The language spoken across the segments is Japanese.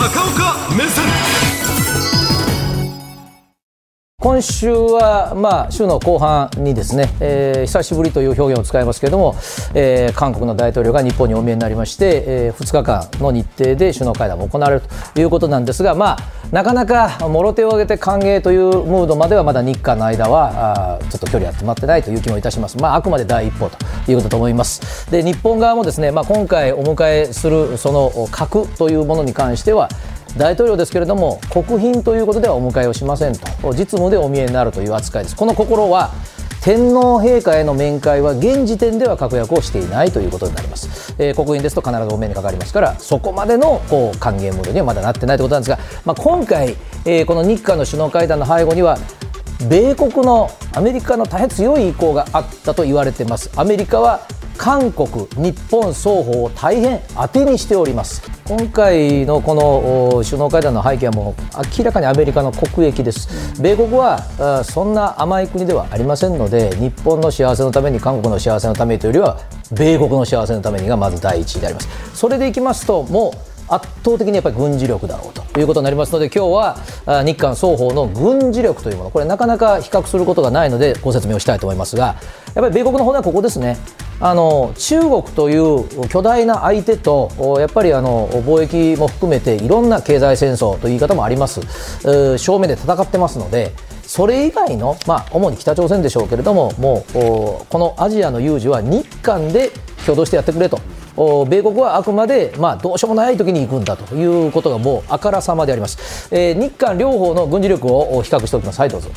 高岡目線。今週は、まあ、週の後半にですね、えー、久しぶりという表現を使いますけれども、えー、韓国の大統領が日本にお見えになりまして、えー、2日間の日程で首脳会談も行われるということなんですが、まあ、なかなかもろ手を挙げて歓迎というムードまではまだ日韓の間はあちょっと距離は詰まってないという気もいたします、まあ、あくまで第一歩ということだと思います。で日本側もですね、まあ、今回お迎えするその核というものに関しては大統領ですけれども国賓ということではお迎えをしませんと。実務でお見えになるという扱いです。この心は天皇陛下への面会は現時点では確約をしていないということになります、えー、国賓ですと必ずお目にかかりますからそこまでのこう歓迎ムードにはまだなってないということなんですが、まあ、今回、えー、この日韓の首脳会談の背後には米国のアメリカの大変強い意向があったと言われています。アメリカは韓国、日本双方を大変当てにしております。今回のこの首脳会談の背景はもう明らかにアメリカの国益です。米国はそんな甘い国ではありませんので日本の幸せのために韓国の幸せのためにというよりは米国の幸せのためにがまず第一位であります。それでいきますともう圧倒的にやっぱり軍事力だろうということになりますので今日は日韓双方の軍事力というものこれなかなか比較することがないのでご説明をしたいと思いますがやっぱり米国の方ではここですね。あの中国という巨大な相手とやっぱりあの貿易も含めていろんな経済戦争という言い方もあります。正面で戦ってますのでそれ以外の、まあ、主に北朝鮮でしょうけれどももうこのアジアの有事は日韓で共同してやってくれと。米国はあくまで、まあ、どうしようもない時に行くんだということがもうあからさまであります、えー、日韓両方の軍事力を比較しておきます。はいどうぞ。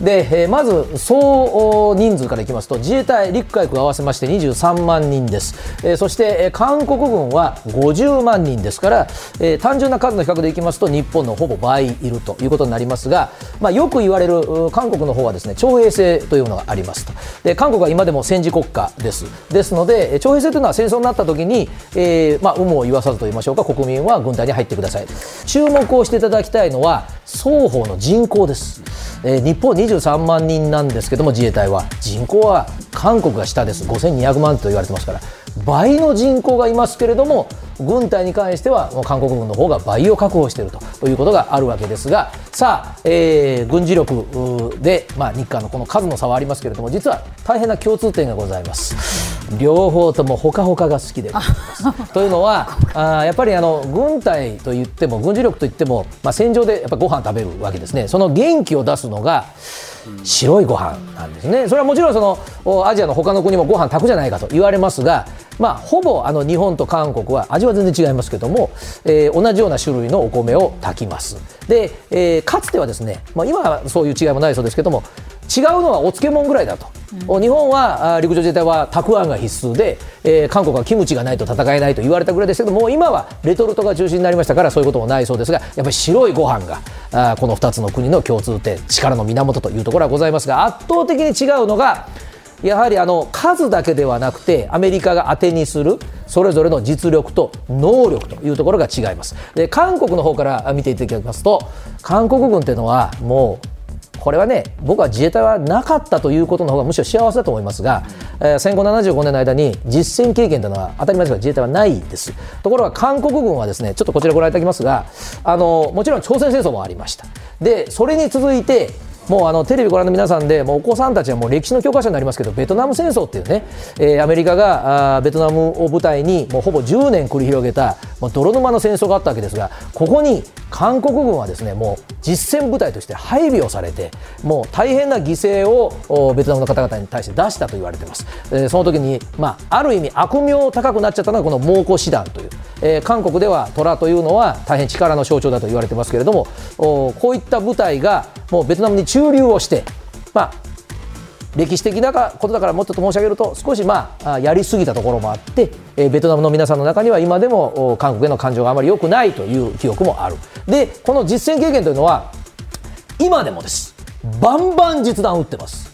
で、えー、まず総人数からいきますと自衛隊、陸海空合わせまして23万人です、えー、そして、えー、韓国軍は50万人ですから、えー、単純な数の比較でいきますと日本のほぼ倍いるということになりますが、まあ、よく言われる韓国の方はですね徴兵制というのがありますと。で韓国は今でも戦時国家です。ですので徴兵制というのは戦争になった時に、えーまあ、有無を言わさずと言いましょうか国民は軍隊に入ってください。注目をしていただきたいのは双方の人口です、えー、日本23万人なんですけども自衛隊は人口は韓国が下です。5200万と言われてますから。倍の人口がいますけれども軍隊に関しては韓国軍の方が倍を確保しているということがあるわけですがさあ、えー、軍事力で、まあ、日韓のこの数の差はありますけれども実は大変な共通点がございます。両方ともほかほかが好きで。ございますというのはあやっぱりあの軍隊といっても軍事力といっても、まあ、戦場でやっぱご飯食べるわけですね。その元気を出すのが白いご飯なんですね。それはもちろんそのアジアの他の国もご飯炊くじゃないかと言われますがまあ、ほぼあの日本と韓国は味は全然違いますけども、えー、同じような種類のお米を炊きます。で、えー、かつてはですね、まあ、今はそういう違いもないそうですけども違うのはお漬物ぐらいだと、うん、日本は陸上自衛隊はたくあんが必須で、えー、韓国はキムチがないと戦えないと言われたぐらいですけども今はレトルトが中心になりましたからそういうこともないそうですがやっぱり白いご飯があこの2つの国の共通点力の源というところはございますが圧倒的に違うのがやはりあの数だけではなくてアメリカが当てにするそれぞれの実力と能力というところが違います。で韓国の方から見ていただきますと韓国軍というのはもうこれはね僕は自衛隊はなかったということの方がむしろ幸せだと思いますが、えー、戦後75年の間に実戦経験というのは当たり前ですが自衛隊はないです。ところが韓国軍はですねちょっとこちらご覧いただきますがあのもちろん朝鮮戦争もありました。でそれに続いてもうあのテレビご覧の皆さんでもうお子さんたちはもう歴史の教科書になりますけどベトナム戦争っていうね、えー、アメリカがあベトナムを舞台にもうほぼ10年繰り広げたもう泥沼の戦争があったわけですがここに韓国軍はですねもう実戦部隊として配備をされてもう大変な犠牲をベトナムの方々に対して出したと言われています、えー、その時に、まあ、ある意味悪名高くなっちゃったのはこの猛虎師団という、えー、韓国では虎というのは大変力の象徴だと言われてますけれどもこういった部隊がもうベトナムに駐留をして、まあ、歴史的なことだからもっと申し上げると少しまあやりすぎたところもあって、えベトナムの皆さんの中には今でも韓国への感情があまり良くないという記憶もある。でこの実戦経験というのは今でもです。バンバン実弾を撃ってます。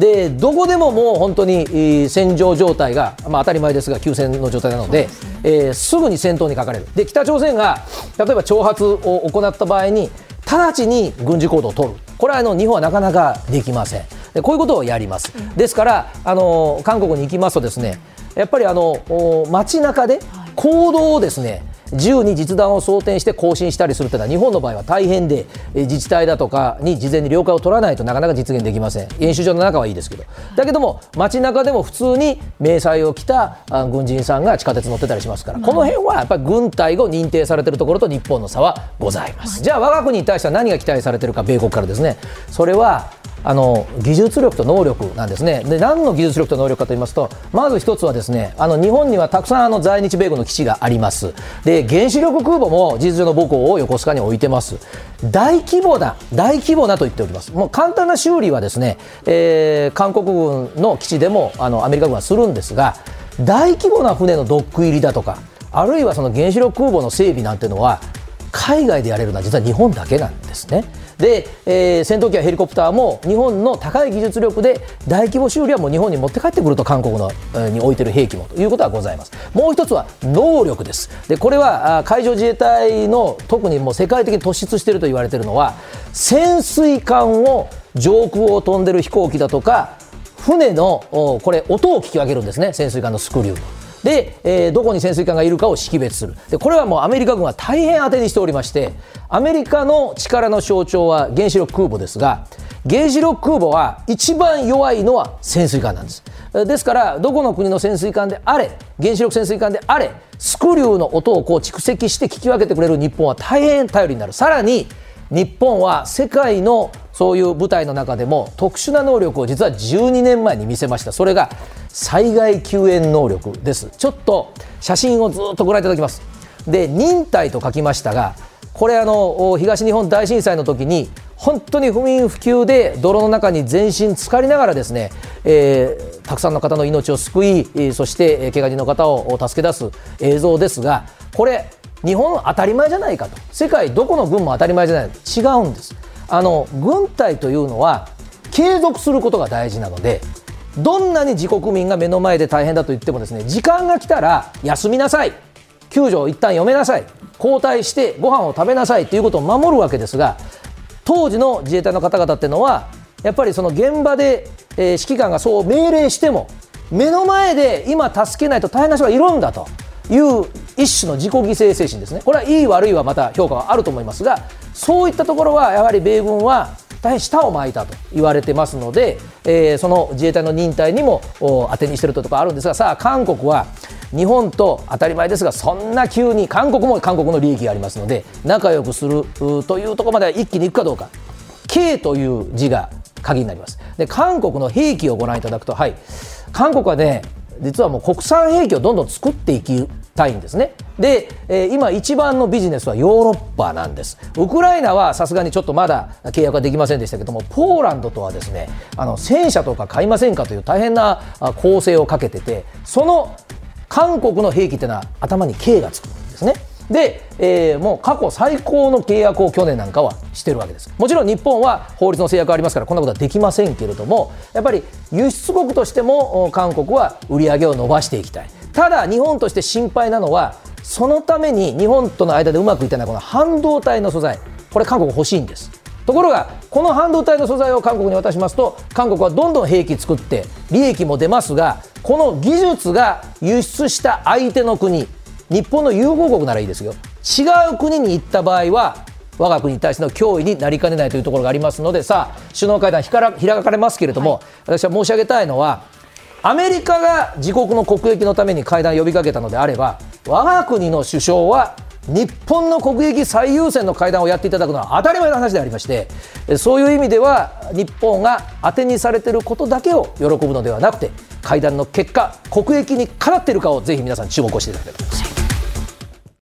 でどこでももう本当に戦場状態が、まあ、当たり前ですが休戦の状態なので、えー、すぐに戦闘にかかれる。で北朝鮮が例えば挑発を行った場合に直ちに軍事行動を取る。これはあの日本はなかなかできません。でこういうことをやります、ですからあの韓国に行きますとですねやっぱりあの街中で行動をですね銃に実弾を装填して更新したりするというのは日本の場合は大変で自治体だとかに事前に了解を取らないとなかなか実現できません。演習場の中はいいですけど。だけども街中でも普通に迷彩を着た軍人さんが地下鉄乗ってたりしますから。この辺はやっぱり軍隊が認定されているところと日本の差はございます、じゃあ我が国に対しては何が期待されているか米国からですね。それはあの技術力と能力なんですね。で何の技術力と能力かと言いますとまず一つはですねあの日本にはたくさんあの在日米軍の基地があります。で原子力空母も事実上の母港を横須賀に置いてます。大規模な大規模なと言っております。もう簡単な修理はですね、えー、韓国軍の基地でもあのアメリカ軍はするんですが大規模な船のドック入りだとかあるいはその原子力空母の整備なんていうのは海外でやれるのは実は日本だけなんですね。で、えー、戦闘機やヘリコプターも日本の高い技術力で大規模修理はもう日本に持って帰ってくると韓国の、えー、に置いてる兵器もということはございます。もう一つは能力です。でこれは海上自衛隊の特にもう世界的に突出していると言われているのは潜水艦を上空を飛んでる飛行機だとか船のこれ音を聞き分けるんですね。潜水艦のスクリュー。で、えー、どこに潜水艦がいるかを識別する。でこれはもうアメリカ軍は大変当てにしておりましてアメリカの力の象徴は原子力空母ですが原子力空母は一番弱いのは潜水艦なんです。ですからどこの国の潜水艦であれ原子力潜水艦であれスクリューの音をこう蓄積して聞き分けてくれる日本は大変頼りになる。さらに日本は世界のそういう部隊の中でも特殊な能力を実は12年前に見せました。それが災害救援能力です。ちょっと写真をずっとご覧いただきます。で忍耐と書きましたがこれあの東日本大震災の時に本当に不眠不休で泥の中に全身浸かりながらですね、えー、たくさんの方の命を救いそして怪我人の方を助け出す映像ですがこれ日本当たり前じゃないかと。世界どこの軍も当たり前じゃない違うんです。あの軍隊というのは継続することが大事なのでどんなに自国民が目の前で大変だと言ってもですね時間が来たら休みなさい。救助を一旦読めなさい。交代してご飯を食べなさい。ということを守るわけですが当時の自衛隊の方々っていうのはやっぱりその現場で、えー、指揮官がそう命令しても目の前で今助けないと大変な人がいるんだと。いう一種の自己犠牲精神ですね。これはいい悪いはまた評価はあると思いますがそういったところはやはり米軍は大変舌を巻いたと言われてますので、えー、その自衛隊の忍耐にも当てにしているところあるんですがさあ韓国は日本と当たり前ですがそんな急に韓国も韓国の利益がありますので仲良くするというところまでは一気にいくかどうか。K という字が鍵になります。で韓国の兵器をご覧いただくとはい。韓国はね実はもう国産兵器をどんどん作っていきたいんですね。で、えー、今一番のビジネスはヨーロッパなんです。ウクライナはさすがにちょっとまだ契約はできませんでしたけどもポーランドとはですねあの戦車とか買いませんかという大変な構成をかけててその韓国の兵器っていうのは頭に K がつくんですね。で、えー、もう過去最高の契約を去年なんかはしてるわけです。もちろん日本は法律の制約ありますからこんなことはできませんけれどもやっぱり輸出国としても韓国は売り上げを伸ばしていきたい。ただ日本として心配なのはそのために日本との間でうまくいってないこの半導体の素材。これ韓国欲しいんです。ところがこの半導体の素材を韓国に渡しますと韓国はどんどん兵器作って利益も出ますがこの技術が輸出した相手の国日本の友好国ならいいですよ違う国に行った場合は我が国に対しての脅威になりかねないというところがありますのでさあ首脳会談開かれますけれども、はい、私は申し上げたいのはアメリカが自国の国益のために会談を呼びかけたのであれば我が国の首相は日本の国益最優先の会談をやっていただくのは当たり前の話でありましてそういう意味では日本が当てにされていることだけを喜ぶのではなくて会談の結果国益にかなっているかをぜひ皆さん注目していただきたいと思います。